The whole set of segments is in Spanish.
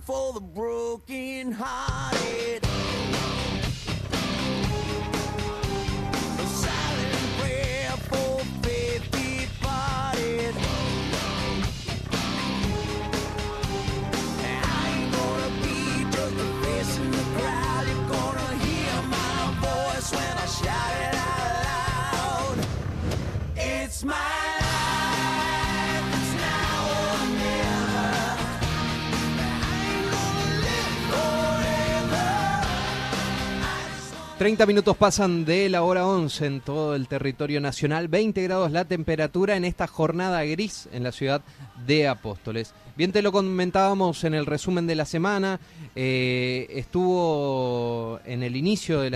for the broken hearted. 30 minutos pasan de la hora 11 en todo el territorio nacional, 20 grados la temperatura en esta jornada gris en la ciudad de Apóstoles. Bien te lo comentábamos en el resumen de la semana, eh, estuvo en el inicio de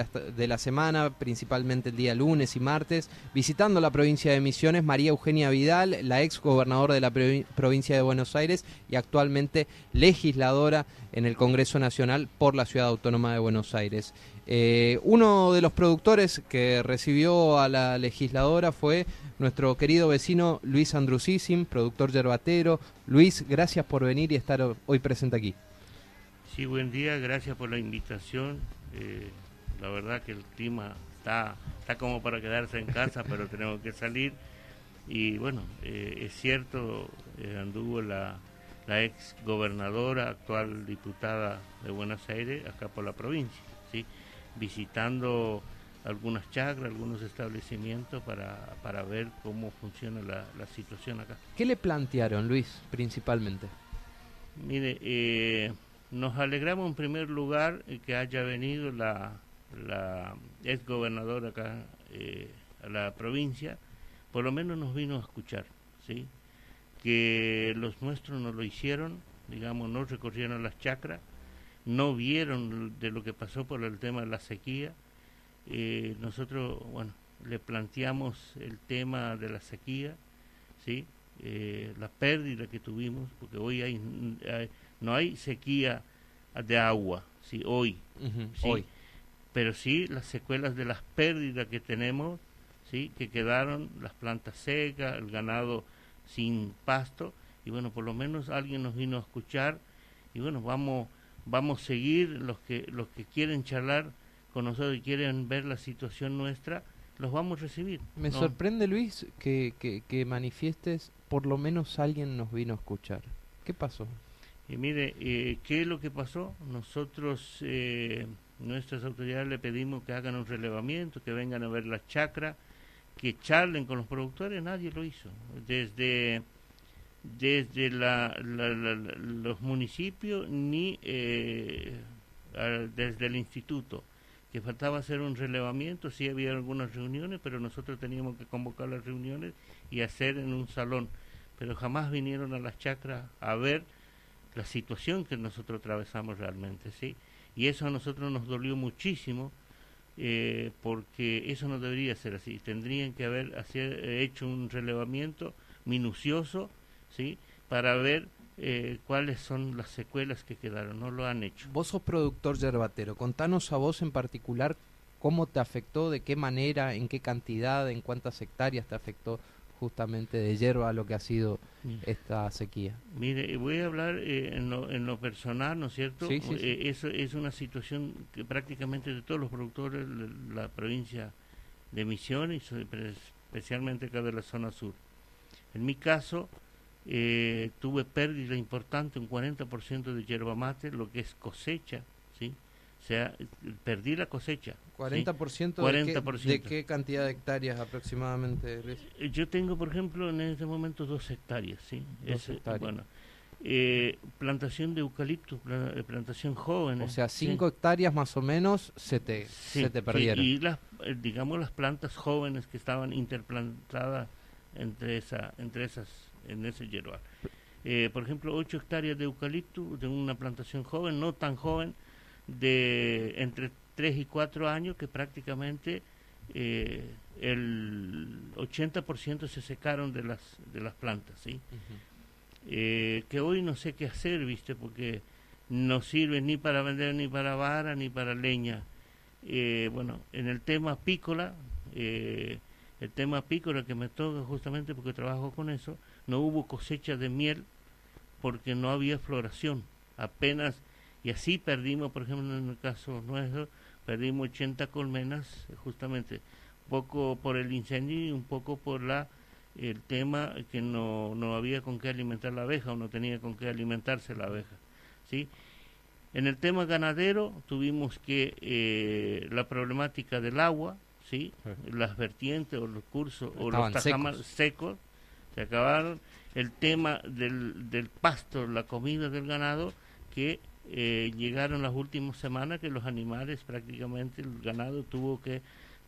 la, semana, principalmente el día lunes y martes, visitando la provincia de Misiones María Eugenia Vidal, la ex gobernadora de la provi- provincia de Buenos Aires y actualmente legisladora en el Congreso Nacional por la Ciudad Autónoma de Buenos Aires. Eh, uno de los productores que recibió a la legisladora fue nuestro querido vecino Luis Andrusisim, productor yerbatero. Luis, gracias por venir y estar hoy presente aquí. Sí, buen día, gracias por la invitación. Eh, la verdad que el clima está, está como para quedarse en casa, pero tenemos que salir. Y bueno, eh, es cierto, anduvo la, la ex gobernadora, actual diputada de Buenos Aires, acá por la provincia. Visitando algunas chacras, algunos establecimientos para, para ver cómo funciona la, la situación acá. ¿Qué le plantearon, Luis, principalmente? Mire, eh, nos alegramos en primer lugar que haya venido la, la ex gobernadora acá eh, a la provincia, por lo menos nos vino a escuchar, ¿sí? Que los nuestros no lo hicieron, digamos, no recorrieron las chacras, no vieron de lo que pasó por el tema de la sequía. Eh, nosotros, bueno, le planteamos el tema de la sequía, ¿sí? Eh, la pérdida que tuvimos, porque hoy hay, hay- no hay sequía de agua, ¿sí? Hoy, Sí. Hoy. pero sí las secuelas de las pérdidas que tenemos, sí, que quedaron las plantas secas, el ganado sin pasto, y bueno, por lo menos alguien nos vino a escuchar, y bueno, vamos, vamos a seguir los que, los que quieren charlar con nosotros y quieren ver la situación nuestra, los vamos a recibir. Me ¿no? sorprende, Luis, que, que, que manifiestes por lo menos alguien nos vino a escuchar. ¿Qué pasó? Y mire, eh, ¿qué es lo que pasó? Nosotros, eh, nuestras autoridades le pedimos que hagan un relevamiento, que vengan a ver la chacra, que charlen con los productores, nadie lo hizo. Desde, desde la, la- la- los municipios ni eh, desde el instituto, que faltaba hacer un relevamiento, sí había algunas reuniones, pero nosotros teníamos que convocar las reuniones y hacer en un salón, pero jamás vinieron a las chacras a ver la situación que nosotros atravesamos realmente, ¿sí? Y eso a nosotros nos dolió muchísimo, eh, porque eso no debería ser así. Tendrían que haber hacer, eh, hecho un relevamiento minucioso, ¿sí? Para ver eh, cuáles son las secuelas que quedaron. No lo han hecho. Vos sos productor yerbatero. Contanos a vos en particular cómo te afectó, de qué manera, en qué cantidad, en cuántas hectáreas te afectó justamente de hierba lo que ha sido esta sequía. Mire, voy a hablar eh, en, lo, en lo personal, ¿no es cierto? Sí, sí, sí. Eh, eso es una situación que prácticamente de todos los productores de la provincia de Misiones, especialmente acá de la zona sur. En mi caso, eh, tuve pérdida importante, un 40% de yerba mate, lo que es cosecha, ¿sí? O sea, perdí la cosecha. ¿sí? 40%, De, 40%. qué, de qué cantidad de hectáreas aproximadamente, Luis? Eh, Yo tengo, por ejemplo, en este momento dos hectáreas, ¿sí? Dos eh, hectáreas. Bueno, eh, plantación de eucalipto, eh, plantación joven. O sea, ¿sí? 5 hectáreas más o menos se te, Sí, se te sí, perdieron. y las, eh, digamos, las plantas jóvenes que estaban interplantadas entre, esa, entre esas, en ese hierba. Eh, por ejemplo, 8 hectáreas de eucalipto, de una plantación joven, no tan joven, de entre 3 y 4 años, que prácticamente eh, el 80% se secaron de las, de las plantas, ¿sí? Eh, que hoy no sé qué hacer, ¿viste? Porque no sirve ni para vender, ni para vara, ni para leña. Eh, bueno, en el tema apícola, eh, el tema apícola que me toca justamente porque trabajo con eso, no hubo cosecha de miel porque no había floración, apenas, y así perdimos, por ejemplo, en el caso nuestro, perdimos 80 colmenas, justamente, poco por el incendio y un poco por la el tema que no, no había con qué alimentar la abeja o no tenía con qué alimentarse la abeja. ¿sí? En el tema ganadero tuvimos que eh, la problemática del agua, ¿sí? las vertientes o los cursos o los tajamares secos. Se acabaron. El tema del, del pasto, la comida del ganado, que eh, llegaron las últimas semanas que los animales prácticamente, el ganado tuvo que,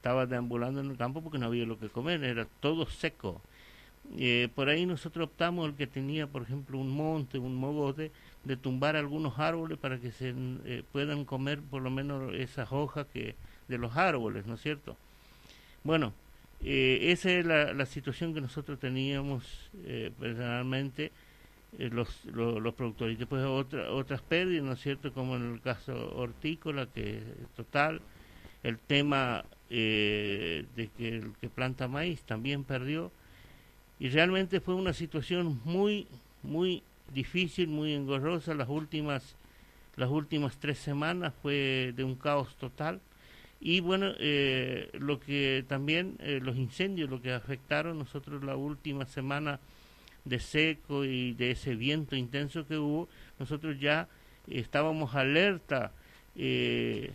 estaba deambulando en el campo porque no había lo que comer, era todo seco. Eh, por ahí nosotros optamos el que tenía, por ejemplo, un monte, un mogote, de tumbar algunos árboles para que se eh, puedan comer por lo menos esas hojas que de los árboles, ¿no es cierto? Bueno, eh, esa es la, la, situación que nosotros teníamos eh, personalmente eh, los, los, productores. Y después otra, otras pérdidas, ¿no es cierto? Como en el caso hortícola, que total, el tema de que el que planta maíz también perdió y realmente fue una situación muy, muy difícil, muy engorrosa. Las últimas, las últimas tres semanas fue de un caos total. Y bueno, eh, lo que también eh, los incendios, lo que afectaron nosotros la última semana de seco y de ese viento intenso que hubo, nosotros ya estábamos alerta eh,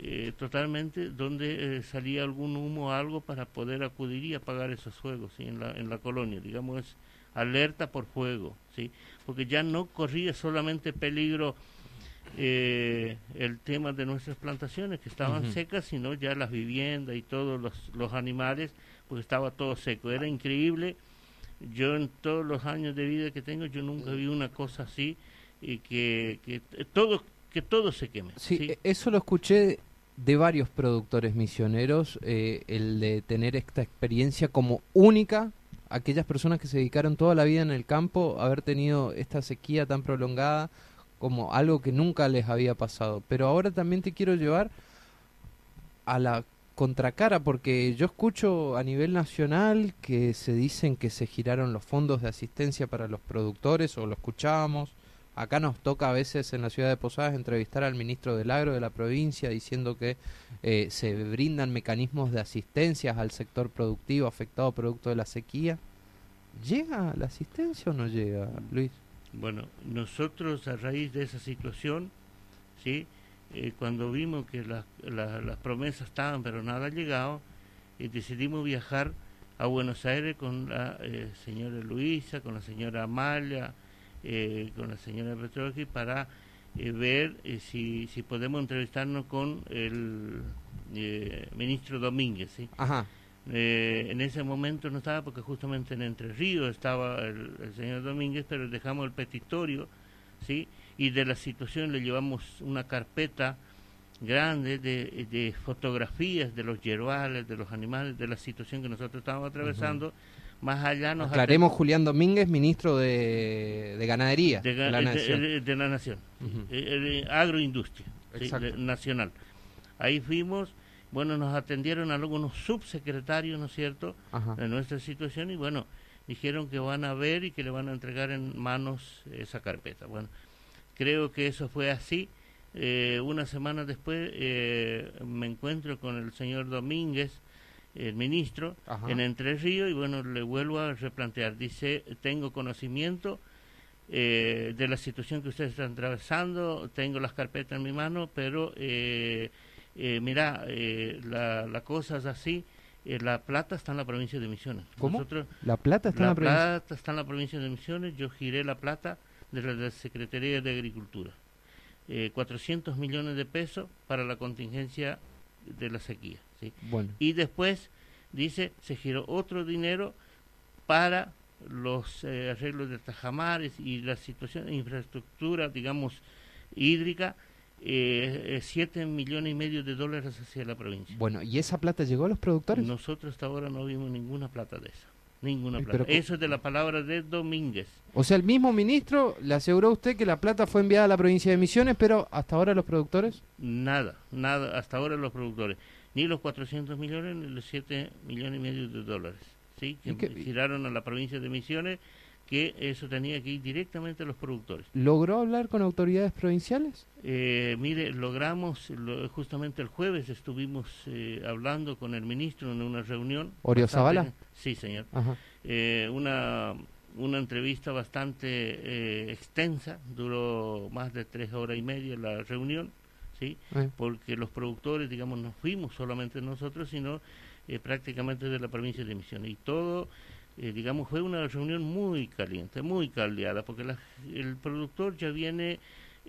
eh, totalmente donde eh, salía algún humo o algo para poder acudir y apagar esos fuegos ¿sí? en, la, en la colonia, digamos, es alerta por fuego, ¿sí? porque ya no corría solamente peligro eh, el tema de nuestras plantaciones que estaban uh -huh. secas, sino ya las viviendas y todos los, los animales, porque estaba todo seco. Era increíble. Yo en todos los años de vida que tengo, yo nunca vi una cosa así y que, que todo que todo se queme. Sí, ¿sí? eso lo escuché de varios productores misioneros, eh, el de tener esta experiencia como única, aquellas personas que se dedicaron toda la vida en el campo, haber tenido esta sequía tan prolongada como algo que nunca les había pasado. Pero ahora también te quiero llevar a la contracara, porque yo escucho a nivel nacional que se dicen que se giraron los fondos de asistencia para los productores, o lo escuchábamos, Acá nos toca a veces en la ciudad de Posadas entrevistar al ministro del Agro de la provincia diciendo que eh, se brindan mecanismos de asistencia al sector productivo afectado producto de la sequía. ¿Llega la asistencia o no llega, Luis? Bueno, nosotros a raíz de esa situación, ¿sí? Eh, cuando vimos que la, la, las promesas estaban pero nada llegado, eh, decidimos viajar a Buenos Aires con la señora Luisa, con la señora Amalia, eh, con la señora Petroski para eh, ver eh, si, si podemos entrevistarnos con el ministro Domínguez. ¿sí? Ajá. En ese momento no estaba porque justamente en Entre Ríos estaba el, el, señor Domínguez, pero dejamos el petitorio ¿sí? y de la situación le llevamos una carpeta grande de, de fotografías de los yerbales, de los animales, de la situación que nosotros estábamos atravesando. Uh -huh más allá nos aclaremos Julián Domínguez ministro de, de ganadería de, de, la nación de, de la nación uh -huh. agroindustria ¿sí? nacional ahí fuimos bueno nos atendieron algunos subsecretarios no es cierto Ajá. de nuestra situación y bueno dijeron que van a ver y que le van a entregar en manos esa carpeta bueno creo que eso fue así eh, una semana después eh, me encuentro con el señor Domínguez el ministro Ajá. en Entre Ríos y bueno, le vuelvo a replantear. Dice, tengo conocimiento eh, de la situación que ustedes están atravesando, tengo las carpetas en mi mano, pero eh, eh, mira, la, la, cosa es así. la plata está en la provincia de Misiones. ¿Cómo? Nosotros, la plata está la en la provincia. plata está en la provincia de Misiones. Yo giré la plata de la, de la Secretaría de Agricultura. 400 millones de pesos para la contingencia de la sequía. ¿sí? Bueno. Y después, dice, se giró otro dinero para los eh, arreglos de tajamares y la situación de infraestructura, digamos, hídrica, eh, siete millones y medio de dólares hacia la provincia. Bueno, ¿y esa plata llegó a los productores? Nosotros hasta ahora no vimos ninguna plata de esa. Ninguna plata. Pero, Eso es de la palabra de Domínguez. O sea, el mismo ministro le aseguró a usted que la plata fue enviada a la provincia de Misiones, pero hasta ahora los productores? Nada, nada, hasta ahora los productores. Ni los 400 millones ni los 7 millones y medio de dólares. ¿sí? Que giraron a la provincia de Misiones que eso tenía que ir directamente a los productores. ¿Logró hablar con autoridades provinciales? Eh, mire, logramos, lo- justamente el jueves estuvimos eh, hablando con el ministro en una reunión. ¿Orio bastante- Zavala? Sí, señor. Eh, una, una entrevista bastante eh, extensa, duró más de tres horas y media la reunión, ¿sí? Eh. porque los productores, digamos, no fuimos solamente nosotros, sino eh, prácticamente de la provincia de Misiones. Y todo, eh, digamos, fue una reunión muy caliente, muy caldeada, porque la- el productor ya viene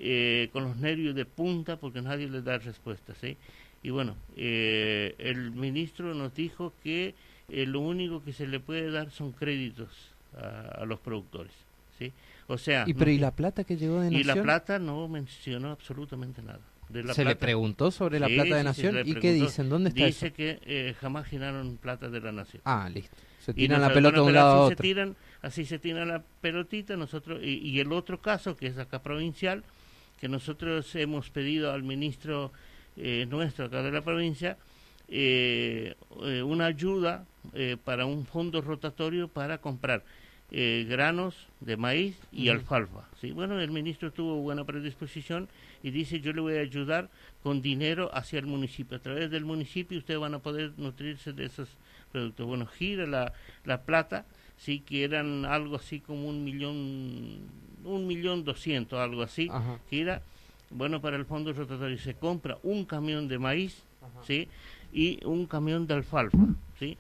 eh, con los nervios de punta porque nadie le da respuesta, ¿sí? Y bueno, eh, el ministro nos dijo que eh, lo único que se le puede dar son créditos a, a los productores, ¿sí? O sea, ¿Y, no pero, ¿y la plata que llegó de y Nación? la plata no mencionó absolutamente nada. De la ¿Se le preguntó sobre la Sí, plata de Nación? ¿Y qué dicen? ¿Dónde está Dice eso? que eh, jamás giraron plata de la nación. Ah, listo. Se tiran la pelota de un lado a otro. Se tiran, así se tira la pelotita, nosotros y, y el otro caso que es acá provincial, que nosotros hemos pedido al ministro eh, nuestro acá de la provincia eh, eh, una ayuda eh, para un fondo rotatorio para comprar eh, granos de maíz y alfalfa. ¿sí? Bueno, el ministro tuvo buena predisposición y dice yo le voy a ayudar con dinero hacia el municipio. A través del municipio ustedes van a poder nutrirse de esos productos. Bueno, gira la, la plata, sí que eran algo así como un millón, un millón doscientos, algo así, Ajá. gira, bueno, para el fondo rotatorio se compra un camión de maíz, ¿sí? Y un camión de alfalfa, ¿sí?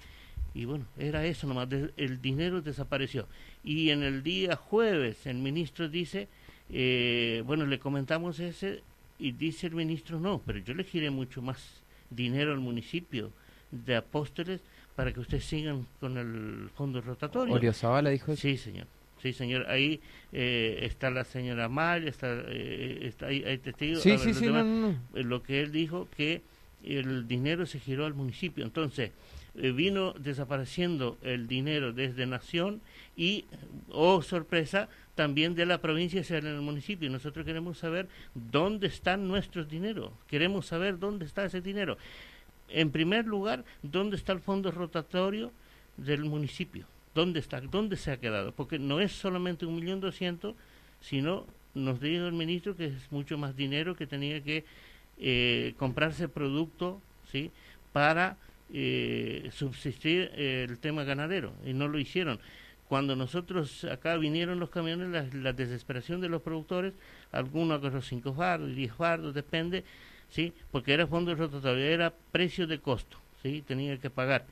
Y bueno, era eso nomás, de- el dinero desapareció. Y en el día jueves el ministro dice, eh, bueno, le comentamos ese y dice el ministro, no, pero yo le giré mucho más dinero al municipio de Apóstoles para que ustedes sigan con el fondo rotatorio. Orio Zavala dijo eso. Sí, señor. Sí, señor. Ahí eh, está la señora Maya, está, eh, está hay, hay testigos. Sí, ver, sí, sí, no, no. Eh, Lo que él dijo que el dinero se giró al municipio. Entonces, eh, vino desapareciendo el dinero desde Nación y, oh sorpresa, también de la provincia hacia el municipio. Nosotros queremos saber dónde están nuestros dineros. Queremos saber dónde está ese dinero. En primer lugar, dónde está el fondo rotatorio del municipio. ¿Dónde está? ¿Dónde se ha quedado? Porque no es solamente un millón doscientos, sino nos dijo el ministro que es mucho más dinero que tenía que eh, comprarse producto, ¿sí? Para eh, subsistir eh, el tema ganadero y no lo hicieron. Cuando nosotros acá vinieron los camiones, la, la desesperación de los productores, algunos agarró cinco fardos, diez fardos, depende, ¿sí? Porque era fondo rotatorio, era precio de costo, ¿sí? Tenía que pagar.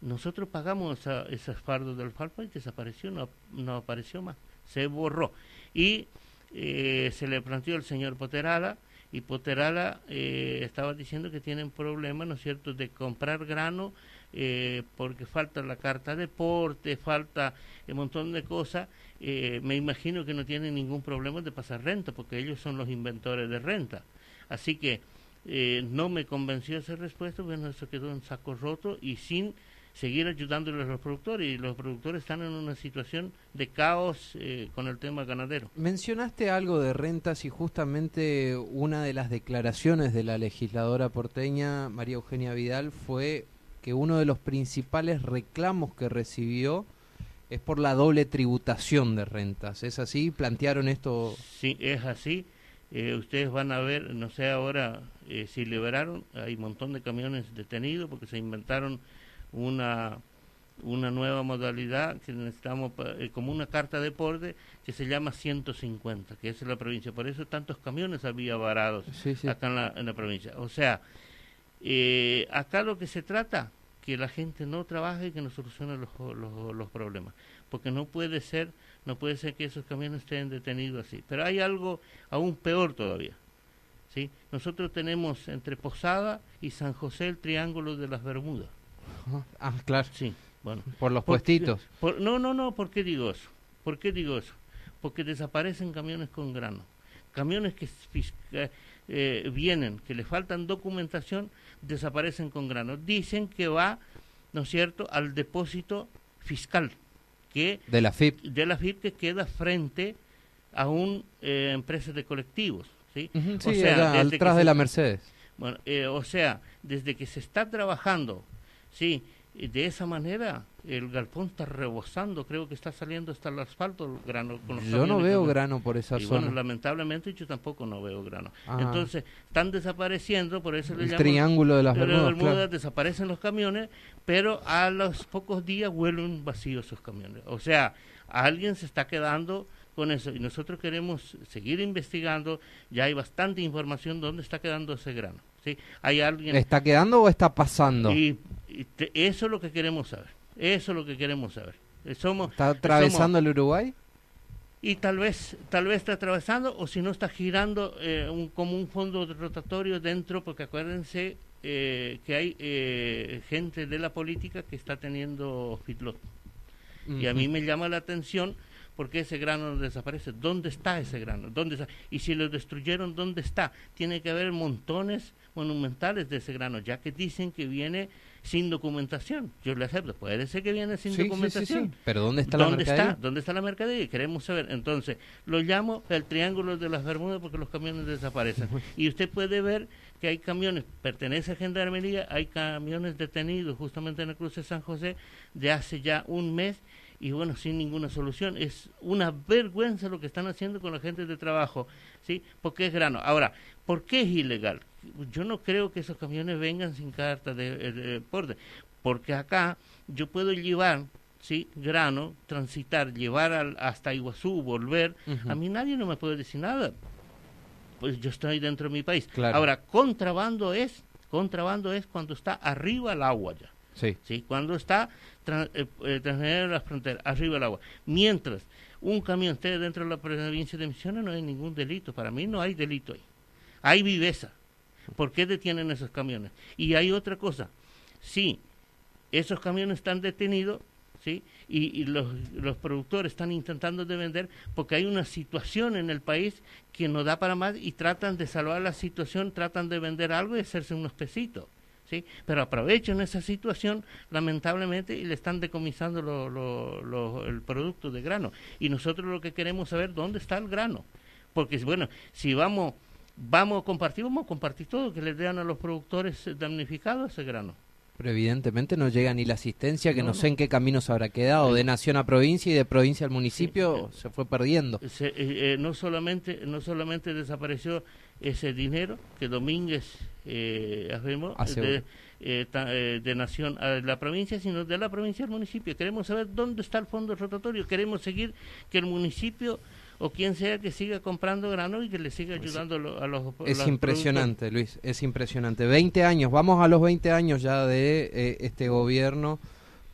Nosotros pagamos esa, esos fardos de alfalfa y desapareció, no, no apareció más, se borró. Y eh, se le planteó al señor Poterala, y Poterala eh, estaba diciendo que tienen problemas, ¿no es cierto?, de comprar grano eh, porque falta la carta de porte, falta un montón de cosas. Eh, me imagino que no tienen ningún problema de pasar renta, porque ellos son los inventores de renta. Así que eh, no me convenció esa respuesta, bueno, eso quedó en saco roto y sin seguir ayudándole a los productores. Y los productores están en una situación de caos eh, con el tema ganadero. Mencionaste algo de rentas y justamente una de las declaraciones de la legisladora porteña, María Eugenia Vidal, fue que uno de los principales reclamos que recibió es por la doble tributación de rentas. ¿Es así? ¿Plantearon esto? Sí, es así. Eh, ustedes van a ver, no sé ahora eh, si liberaron, hay un montón de camiones detenidos porque se inventaron una una nueva modalidad que necesitamos eh, como una carta de porte que se llama 150, que es la provincia. Por eso tantos camiones había varados Sí, sí. acá en la, en la provincia. O sea, eh, acá lo que se trata, que la gente no trabaje y que no solucione los, los, los problemas. Porque no puede ser, no puede ser que esos camiones estén detenidos así. Pero hay algo aún peor todavía. ¿sí? Nosotros tenemos entre Posada y San José el Triángulo de las Bermudas. Ah, claro. Sí, bueno. Por los ¿Por- puestitos. por- no, no, no, ¿por qué digo eso? ¿Por qué digo eso? Porque desaparecen camiones con grano. Camiones que eh, eh, vienen, que le faltan documentación, desaparecen con grano. Dicen que va, ¿no es cierto?, al depósito fiscal, que De la FIP. de la FIP que queda frente a una empresa de colectivos. ¿sí? O sí, sea, allá, desde que atrás se- de la Mercedes. bueno, eh, o sea, desde que se está trabajando, sí, de esa manera el galpón está rebosando, creo que está saliendo hasta el asfalto el grano. Con los Yo no veo grano por esa y zona. bueno, lamentablemente yo tampoco no veo grano. Entonces, están desapareciendo, por eso le el llamo triángulo de las de las Bermudas, Bermudas, claro. desaparecen los camiones, pero a los pocos días vuelven vacíos esos camiones. O sea, alguien se está quedando con eso y nosotros queremos seguir investigando. Ya hay bastante información dónde está quedando ese grano. ¿Sí? Hay alguien ¿Está quedando o está pasando? y, y te- eso es lo que queremos saber. Eso es lo que queremos saber. Eh, Somos, ¿Está atravesando el Uruguay? y tal vez tal vez está atravesando o si no está girando eh, un, como un fondo rotatorio dentro porque acuérdense eh, que hay eh, gente de la política que está teniendo feedlot y a mí me llama la atención porque ese grano no desaparece dónde está ese grano dónde está? y si lo destruyeron dónde está tiene que haber montones monumentales de ese grano ya que dicen que viene sin documentación yo le acepto puede ser que viene sin Sí, sí, sí, documentación sí. Pero ¿dónde está la ¿Dónde mercadería? está? ¿Dónde está la mercadería? Queremos saber. Entonces, lo llamo el triángulo de las Bermudas porque los camiones desaparecen. Y usted puede ver que hay camiones, pertenece a Gendarmería, hay camiones detenidos justamente en el cruce de San José de hace ya un mes y bueno, sin ninguna solución. Es una vergüenza lo que están haciendo con la gente de trabajo, ¿sí? Porque es grano. Ahora, ¿por qué es ilegal? Yo no creo que esos camiones vengan sin carta de, de porte, porque acá yo puedo llevar ¿sí? grano, transitar, llevar al- hasta Iguazú, volver. A mí nadie no me puede decir nada. Pues yo estoy dentro de mi país. Claro. Ahora, contrabando es, contrabando es cuando está arriba el agua ya. Sí. ¿sí? Cuando está tra- eh, eh, las fronteras, arriba el agua. Mientras un camión esté dentro de la provincia de Misiones, no hay ningún delito. Para mí no hay delito ahí. Hay viveza. ¿Por qué detienen esos camiones? Y hay otra cosa. Sí, esos camiones están detenidos, ¿sí? Y, y los, los productores están intentando de vender porque hay una situación en el país que no da para más y tratan de salvar la situación, tratan de vender algo y hacerse unos pesitos. ¿Sí? Pero aprovechan esa situación, lamentablemente, y le están decomisando lo- lo- lo- el producto de grano. Y nosotros lo que queremos saber dónde está el grano. Porque, bueno, si vamos, vamos a compartir, vamos a compartir todo, que le den a los productores damnificados ese grano. Pero evidentemente no llega ni la asistencia, que no, No, sé en qué caminos habrá quedado. De nación a provincia y de provincia al municipio se fue perdiendo. Se- eh, eh, no solamente no solamente desapareció ese dinero que Domínguez eh, afirmó Hace de, eh, ta- eh, de nación a la provincia sino de la provincia al municipio. Queremos saber dónde está el fondo rotatorio. Queremos seguir que el municipio o quien sea que siga comprando grano y que le siga ayudando a lo- a los Es los impresionante, Luis, es impresionante. 20 años, vamos a los 20 años ya de eh, este gobierno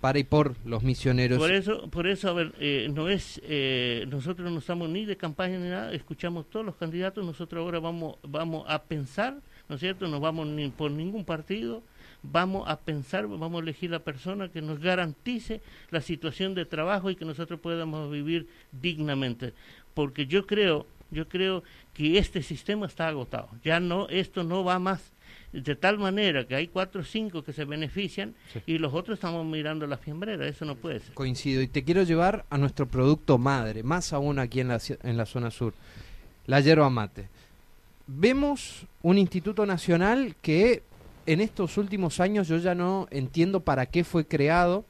para y por los misioneros. Por eso, por eso, a ver, eh, no es, eh, nosotros no estamos ni de campaña ni nada, escuchamos todos los candidatos, nosotros ahora vamos, vamos a pensar, ¿no es cierto? No vamos ni por ningún partido, vamos a pensar, vamos a elegir la persona que nos garantice la situación de trabajo y que nosotros podamos vivir dignamente, porque yo creo, yo creo que este sistema está agotado, ya no, esto no va más de tal manera que hay cuatro o cinco que se benefician Sí. y los otros estamos mirando la fiambrera, eso no puede ser. Coincido. Y te quiero llevar a nuestro producto madre, más aún aquí en la, en la zona sur, la yerba mate. Vemos un instituto nacional que en estos últimos años yo ya no entiendo para qué fue creado.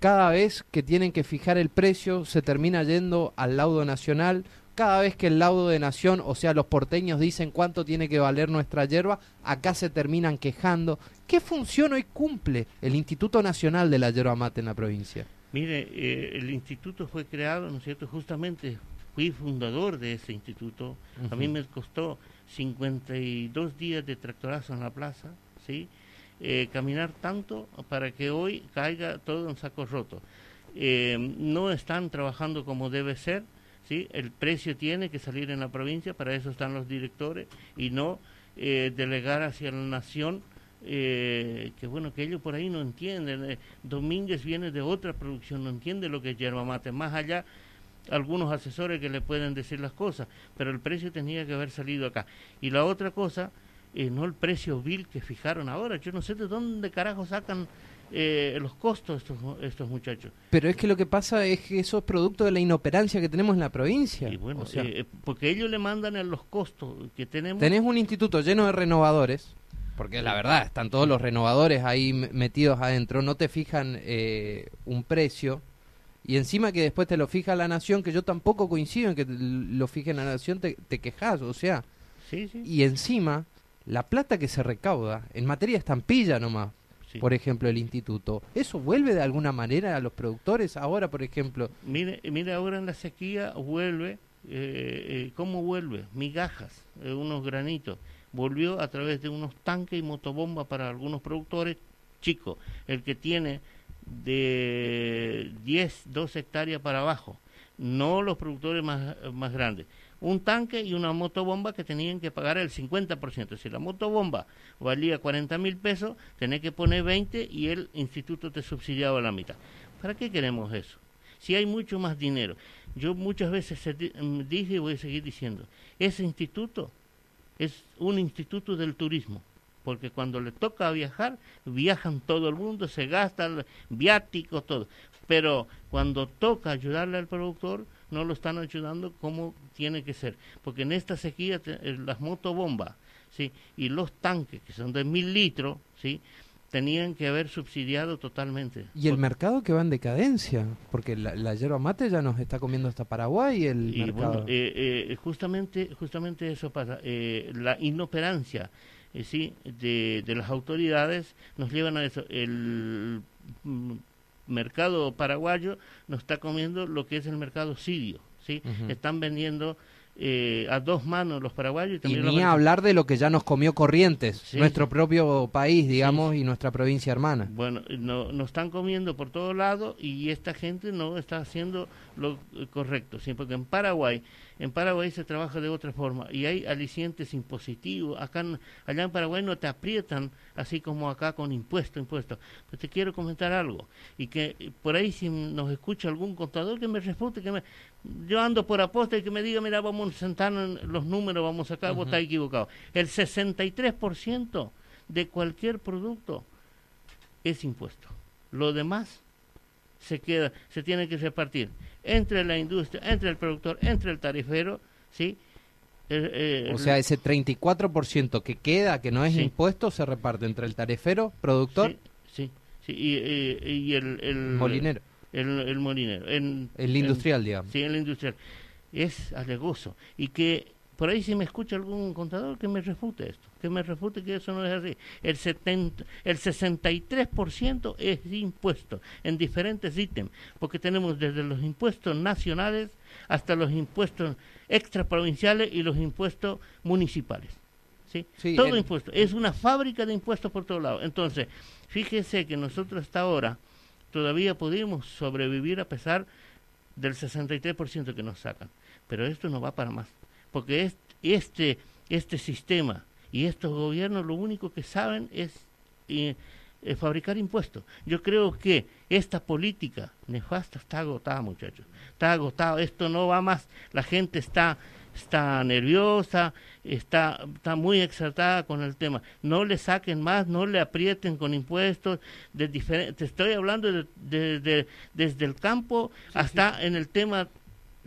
Cada vez que tienen que fijar el precio se termina yendo al laudo nacional. Cada vez que el laudo de nación, o sea, los porteños dicen cuánto tiene que valer nuestra yerba, acá se terminan quejando. ¿Qué función hoy cumple el Instituto Nacional de la Yerba Mate en la provincia? Mire, eh, el instituto fue creado, ¿no es cierto? Justamente fui fundador de ese instituto. A mí me costó 52 días de tractorazo en la plaza, ¿sí? Eh, caminar tanto para que hoy caiga todo en saco roto. Eh, no están trabajando como debe ser, ¿sí? El precio tiene que salir en la provincia, para eso están los directores, y no eh, delegar hacia la nación eh, que bueno, que ellos por ahí no entienden. Domínguez viene de otra producción, no entiende lo que es yerba mate. Más allá, algunos asesores que le pueden decir las cosas, pero el precio tenía que haber salido acá. Y la otra cosa, eh, no el precio vil que fijaron ahora. Yo no sé de dónde carajo sacan eh, los costos estos, estos muchachos. Pero es que lo que pasa es que eso es producto de la inoperancia que tenemos en la provincia. Y bueno, O sea, eh, porque ellos le mandan a los costos que tenemos. tenés un instituto lleno de renovadores porque la verdad, están todos los renovadores ahí metidos adentro, no te fijan eh, un precio y encima que después te lo fija la nación, que yo tampoco coincido en que lo fije la nación, te, te quejas, o sea, Sí, sí. y encima la plata que se recauda en materia de estampilla nomás, sí. por ejemplo, el instituto, ¿eso vuelve de alguna manera a los productores? Ahora, por ejemplo, Mire, mire ahora en la sequía vuelve, eh, eh, ¿cómo vuelve? Migajas, eh, unos granitos. Volvió a través de unos tanques y motobombas para algunos productores chicos. El que tiene de 10, 12 hectáreas para abajo, no los productores más, más grandes. Un tanque y una motobomba que tenían que pagar el 50%. Si la motobomba valía 40 mil pesos, tenés que poner 20 y el instituto te subsidiaba la mitad. ¿Para qué queremos eso? Si hay mucho más dinero. Yo muchas veces mm, dije y voy a seguir diciendo, ese instituto es un instituto del turismo, porque cuando le toca viajar, viajan todo el mundo, se gastan viáticos, todo. Pero cuando toca ayudarle al productor, no lo están ayudando como tiene que ser. Porque en esta sequía, te- eh, las motobombas ¿sí? y los tanques, que son de mil litros, ¿sí? tenían que haber subsidiado totalmente. y el Porque- mercado que va en decadencia, porque la, la yerba mate ya nos está comiendo hasta Paraguay el y mercado. bueno, eh, eh, justamente, justamente eso pasa. Eh, la inoperancia eh, sí, de, de las autoridades nos llevan a eso. El mm, mercado paraguayo nos está comiendo lo que es el mercado sirio. ¿sí? Están vendiendo eh, a dos manos los paraguayos y Y ni a hablar de lo que ya nos comió Corrientes, Sí, nuestro sí. propio país, digamos, y nuestra provincia hermana. Bueno, no, nos están comiendo por todos lados y esta gente no está haciendo lo eh, correcto, ¿sí? porque en Paraguay, en Paraguay se trabaja de otra forma y hay alicientes impositivos. Acá, allá en Paraguay no te aprietan así como acá con impuesto, impuesto. Pero te quiero comentar algo y que por ahí si nos escucha algún contador que me refute, que me, yo ando por aposta y que me diga, mira, vamos a sentarnos en los números, vamos acá, vos Ujú. estás equivocado. El 63% de cualquier producto es impuesto. Lo demás se queda, se tiene que repartir entre la industria, entre el productor, entre el tarifero, ¿sí? Eh, eh, O sea, ese 34% que queda, que no es Sí. impuesto, se reparte entre el tarifero, productor, sí, sí, sí, y, eh, y el, el molinero, el, el molinero, en- el en- industrial, digamos. Sí, en la industrial. Es alegoso. Y que por ahí si me escucha algún contador que me refute esto, que me refute que eso no es así. El, 70, el 63% es impuesto en diferentes ítems, porque tenemos desde los impuestos nacionales hasta los impuestos extraprovinciales y los impuestos municipales. ¿sí? Sí, Todo el- impuesto. Es una fábrica de impuestos por todos lados. Entonces, fíjese que nosotros hasta ahora todavía pudimos sobrevivir a pesar del 63% que nos sacan. Pero esto no va para más. Porque es- este, este sistema y estos gobiernos lo único que saben es eh, eh, fabricar impuestos. Yo creo que esta política nefasta está agotada, muchachos. Está agotada. Esto no va más. La gente está está nerviosa, está, está muy exaltada con el tema. No le saquen más, no le aprieten con impuestos. De te estoy hablando de, de- de- desde el campo hasta en el tema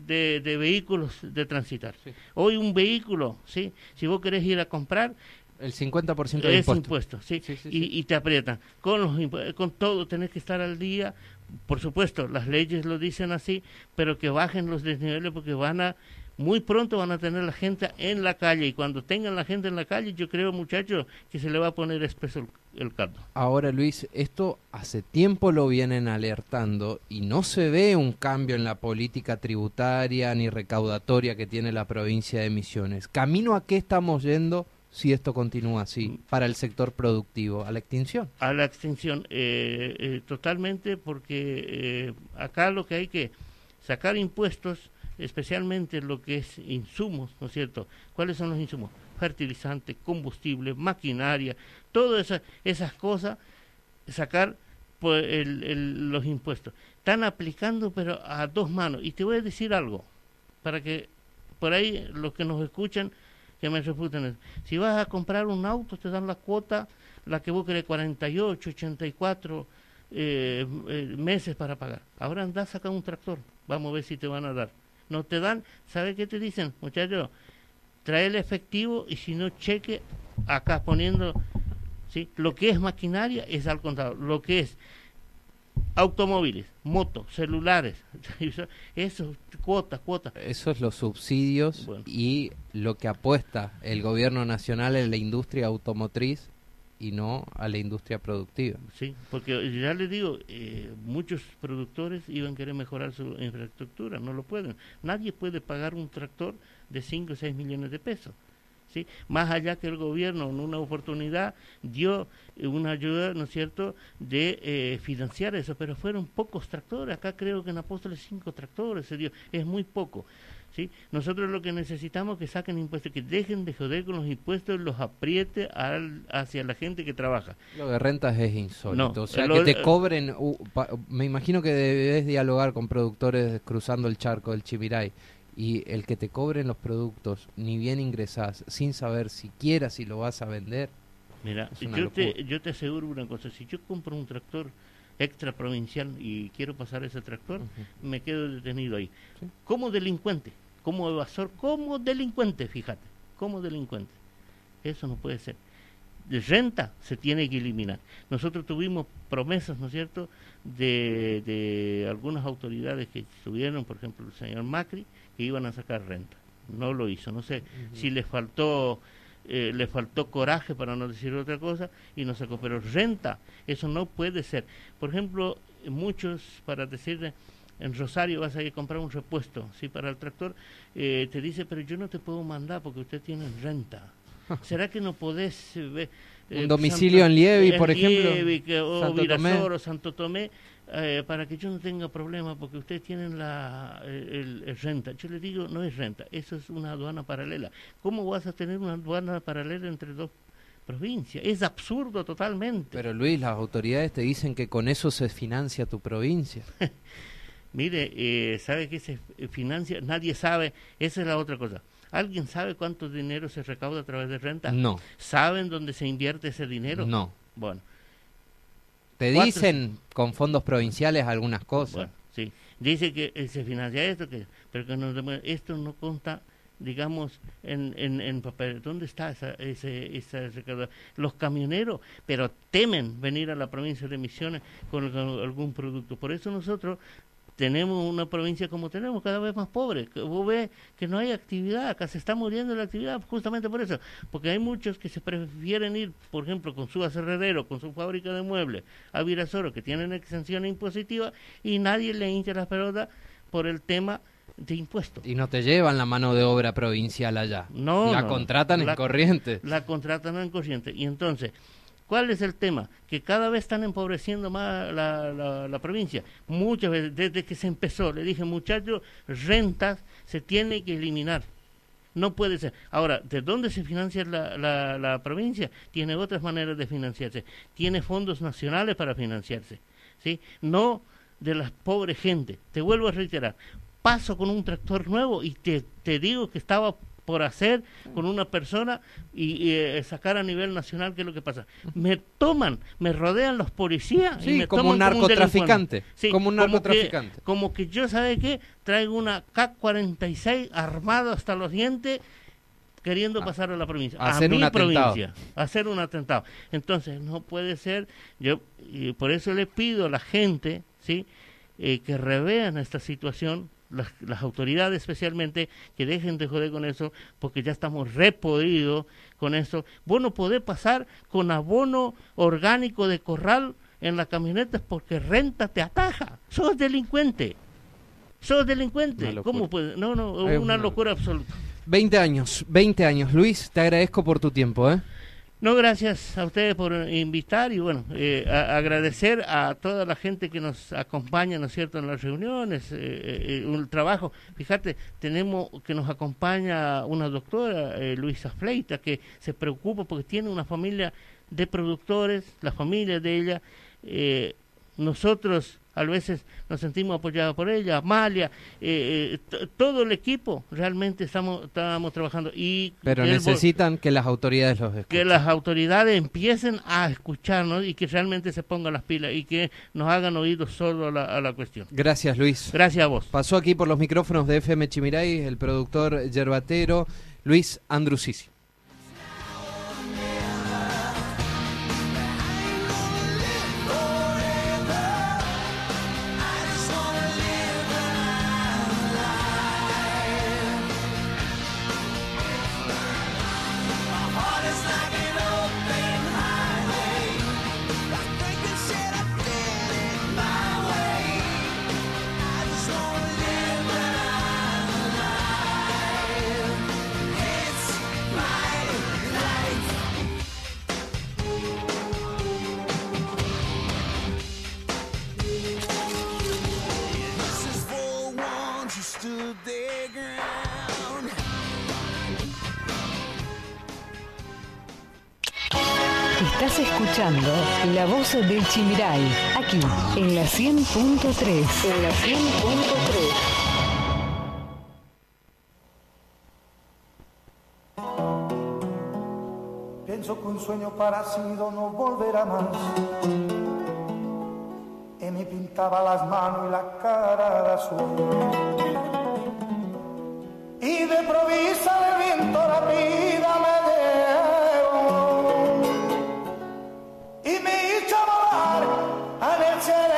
de, de vehículos de transitar. Sí. Hoy un vehículo, ¿sí? si vos querés ir a comprar, El 50% de es impuesto. impuesto, ¿sí? Sí, sí, y, te aprietan. Con, los impu- con todo tenés que estar al día. Por supuesto, las leyes lo dicen así, pero que bajen los desniveles porque van a, muy pronto van a tener la gente en la calle. Y cuando tengan la gente en la calle, yo creo, muchachos, que se le va a poner espeso el, el caldo. Ahora, Luis, esto hace tiempo lo vienen alertando y no se ve un cambio en la política tributaria ni recaudatoria que tiene la provincia de Misiones. ¿Camino a qué estamos yendo si esto continúa así para el sector productivo? ¿A la extinción? a la extinción eh, eh, totalmente porque eh, acá lo que hay que sacar impuestos especialmente lo que es insumos no es cierto cuáles son los insumos fertilizante combustible maquinaria todas esas esas cosas sacar pues, el- los impuestos están aplicando pero a dos manos y te voy a decir algo para que por ahí los que nos escuchan que me refuten. Si vas a comprar un auto, te dan la cuota, la que vos querés, 48, 84 eh, eh, meses para pagar. Ahora andás a sacar un tractor, vamos a ver si te van a dar. No te dan, ¿sabe qué te dicen? Muchachos, trae el efectivo y si no, cheque acá poniendo ¿sí? Lo que es maquinaria es al contado. Lo que es automóviles, motos, celulares, eso, cuotas, cuotas. Esos los subsidios Bueno. y lo que apuesta el gobierno nacional en la industria automotriz y no a la industria productiva. Sí, porque ya les digo, eh, muchos productores iban a querer mejorar su infraestructura, no lo pueden. Nadie puede pagar un tractor de 5 o 6 millones de pesos. ¿sí? Más allá que el gobierno en una oportunidad dio eh, una ayuda, ¿no es cierto?, de eh, financiar eso, pero fueron pocos tractores. Acá creo que en Apóstoles cinco tractores se dio, es muy poco. ¿sí? Nosotros lo que necesitamos es que saquen impuestos, que dejen de joder con los impuestos, los apriete al- hacia la gente que trabaja. Lo de rentas es insólito. No, o sea, lo- que te cobren. uh, pa- me imagino que debes dialogar con productores cruzando el charco del Chimiray. Y el que te cobren los productos, ni bien ingresás, sin saber siquiera si lo vas a vender. Mira, yo te, yo te aseguro una cosa, si yo compro un tractor extra provincial y quiero pasar ese tractor, me quedo detenido ahí. Sí. Como delincuente, como evasor, como delincuente, fíjate, como delincuente. Eso no puede ser. De renta se tiene que eliminar. Nosotros tuvimos promesas, ¿no es cierto?, de, de algunas autoridades que estuvieron, por ejemplo, el señor Macri, que iban a sacar renta. No lo hizo. No sé si le faltó eh, le faltó coraje para no decir otra cosa y no sacó. Pero renta, eso no puede ser. Por ejemplo, muchos, para decirle, en Rosario vas a ir a comprar un repuesto ¿sí? para el tractor, eh, te dice, pero yo no te puedo mandar porque usted tiene renta. ¿Será que no podés eh, ver, Un domicilio en Lievi, por ejemplo, Lievi, que- o Santo Virasoro, Tomé. Santo Tomé, eh, para que yo no tenga problema porque ustedes tienen la el, el renta. Yo le digo, no es renta, eso es una aduana paralela. ¿Cómo vas a tener una aduana paralela entre dos provincias? Es absurdo totalmente. Pero Luis, las autoridades te dicen que con eso se financia tu provincia. Mire, eh, ¿sabe qué se eh, financia? Nadie sabe, esa es la otra cosa. ¿Alguien sabe cuánto dinero se recauda a través de renta? No, ¿Saben dónde se invierte ese dinero? no. Bueno, Te Cuatro- dicen con fondos provinciales algunas cosas. Bueno, sí. Dice que eh, se financia esto, que, pero que no, esto no consta, digamos, en, en, en papel. ¿Dónde está esa, ese, esa recaudación? Los camioneros, pero temen venir a la provincia de Misiones con, con algún producto. Por eso nosotros tenemos una provincia como tenemos, cada vez más pobre. Que Vos ves que no hay actividad, acá se está muriendo la actividad justamente por eso. Porque hay muchos que se prefieren ir, por ejemplo, con su aserradero, con su fábrica de muebles, a Virasoro, que tienen exención impositiva, y nadie le hincha las pelotas por el tema de impuestos. Y no te llevan la mano de obra provincial allá. No, La no, contratan la- en corriente. La contratan en corriente. Y entonces, ¿cuál es el tema? Que cada vez están empobreciendo más la, la- provincia. Muchas veces, desde que se empezó, le dije, muchachos, rentas se tiene que eliminar. No puede ser. Ahora, ¿de dónde se financia la, la, la provincia? Tiene otras maneras de financiarse. Tiene fondos nacionales para financiarse. ¿sí? No de la pobre gente. Te vuelvo a reiterar. Paso con un tractor nuevo y te, te digo que estaba por hacer con una persona y, y, eh, sacar a nivel nacional qué es lo que pasa. Me toman, me rodean los policías y me como un toman narcotraficante. delincuente. Sí, como un narcotraficante. como que yo, ¿sabe qué? Traigo una K-46 armado hasta los dientes queriendo A- pasar a la provincia. a A, hacer mi un atentado. provincia. A hacer un atentado. Entonces, no puede ser. Yo y por eso le pido a la gente, ¿sí? Eh, que revean esta situación, las, las autoridades especialmente, que dejen de joder con eso, porque ya estamos repodidos con eso. Vos no podés pasar con abono orgánico de corral en las camionetas porque renta te ataja. Sos delincuente. Sos delincuente. ¿Cómo puede? No, no, Es una una locura absoluta. 20 años, 20 años. Luis, te agradezco por tu tiempo, ¿eh? No, gracias a ustedes por invitar y bueno, eh, a- agradecer a toda la gente que nos acompaña, ¿no es cierto?, en las reuniones, eh, eh, un trabajo. Fíjate, tenemos que nos acompaña una doctora, eh, Luisa Fleita, que se preocupa porque tiene una familia de productores, la familia de ella. eh, nosotros a veces nos sentimos apoyados por ella, Amalia, eh, eh, todo el equipo realmente estamos, estamos trabajando. y Pero necesitan que las autoridades los escuchen. que las autoridades empiecen a escucharnos y que realmente se pongan las pilas y que nos hagan oídos solo a la, a la cuestión. Gracias, Luis. Gracias a vos. Pasó aquí por los micrófonos de FM Chimiray el productor yerbatero Luis Andrusisi. Escuchando La Voz del Chimiray, aquí en la 100.3. En la 100.3. Pienso que un sueño parecido no volverá más. Y me pintaba las manos y la cara de azul. Y de provisa de viento la vida me en el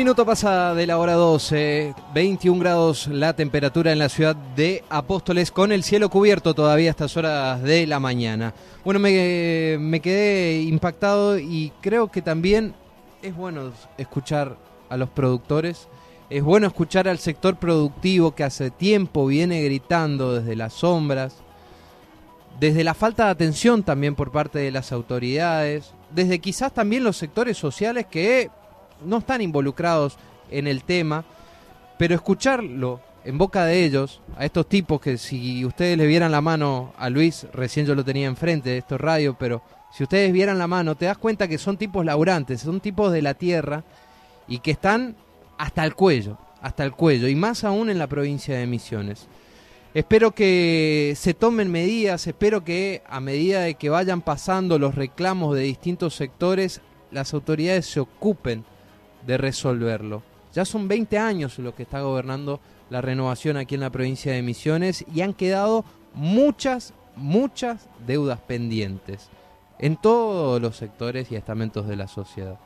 minuto pasa de la hora 12, 21 grados la temperatura en la ciudad de Apóstoles, con el cielo cubierto todavía a estas horas de la mañana. Bueno, me, me quedé impactado y creo que también es bueno escuchar a los productores, es bueno escuchar al sector productivo que hace tiempo viene gritando desde las sombras, desde la falta de atención también por parte de las autoridades, desde quizás también los sectores sociales que no están involucrados en el tema, pero escucharlo en boca de ellos, a estos tipos que si ustedes le vieran la mano a Luis, recién yo lo tenía enfrente de estos radios, pero si ustedes vieran la mano, te das cuenta que son tipos laburantes, son tipos de la tierra y que están hasta el cuello, hasta el cuello, y más aún en la provincia de Misiones. Espero que se tomen medidas, espero que a medida de que vayan pasando los reclamos de distintos sectores, las autoridades se ocupen de resolverlo. Ya son 20 años los que está gobernando la renovación aquí en la provincia de Misiones y han quedado muchas, muchas deudas pendientes en todos los sectores y estamentos de la sociedad.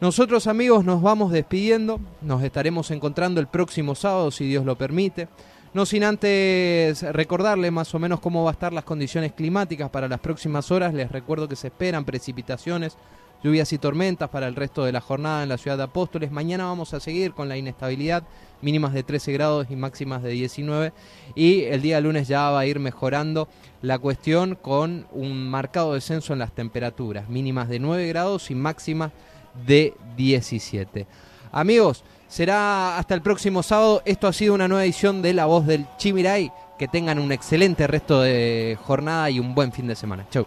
Nosotros amigos nos vamos despidiendo, nos estaremos encontrando el próximo sábado si Dios lo permite. No sin antes recordarle más o menos cómo va a estar las condiciones climáticas para las próximas horas. Les recuerdo que se esperan precipitaciones lluvias y tormentas para el resto de la jornada en la ciudad de Apóstoles. Mañana vamos a seguir con la inestabilidad, mínimas de 13 grados y máximas de 19. Y el día lunes ya va a ir mejorando la cuestión con un marcado descenso en las temperaturas, mínimas de 9 grados y máximas de 17. Amigos, será hasta el próximo sábado. Esto ha sido una nueva edición de La Voz del Chimiray. Que tengan un excelente resto de jornada y un buen fin de semana. Chau.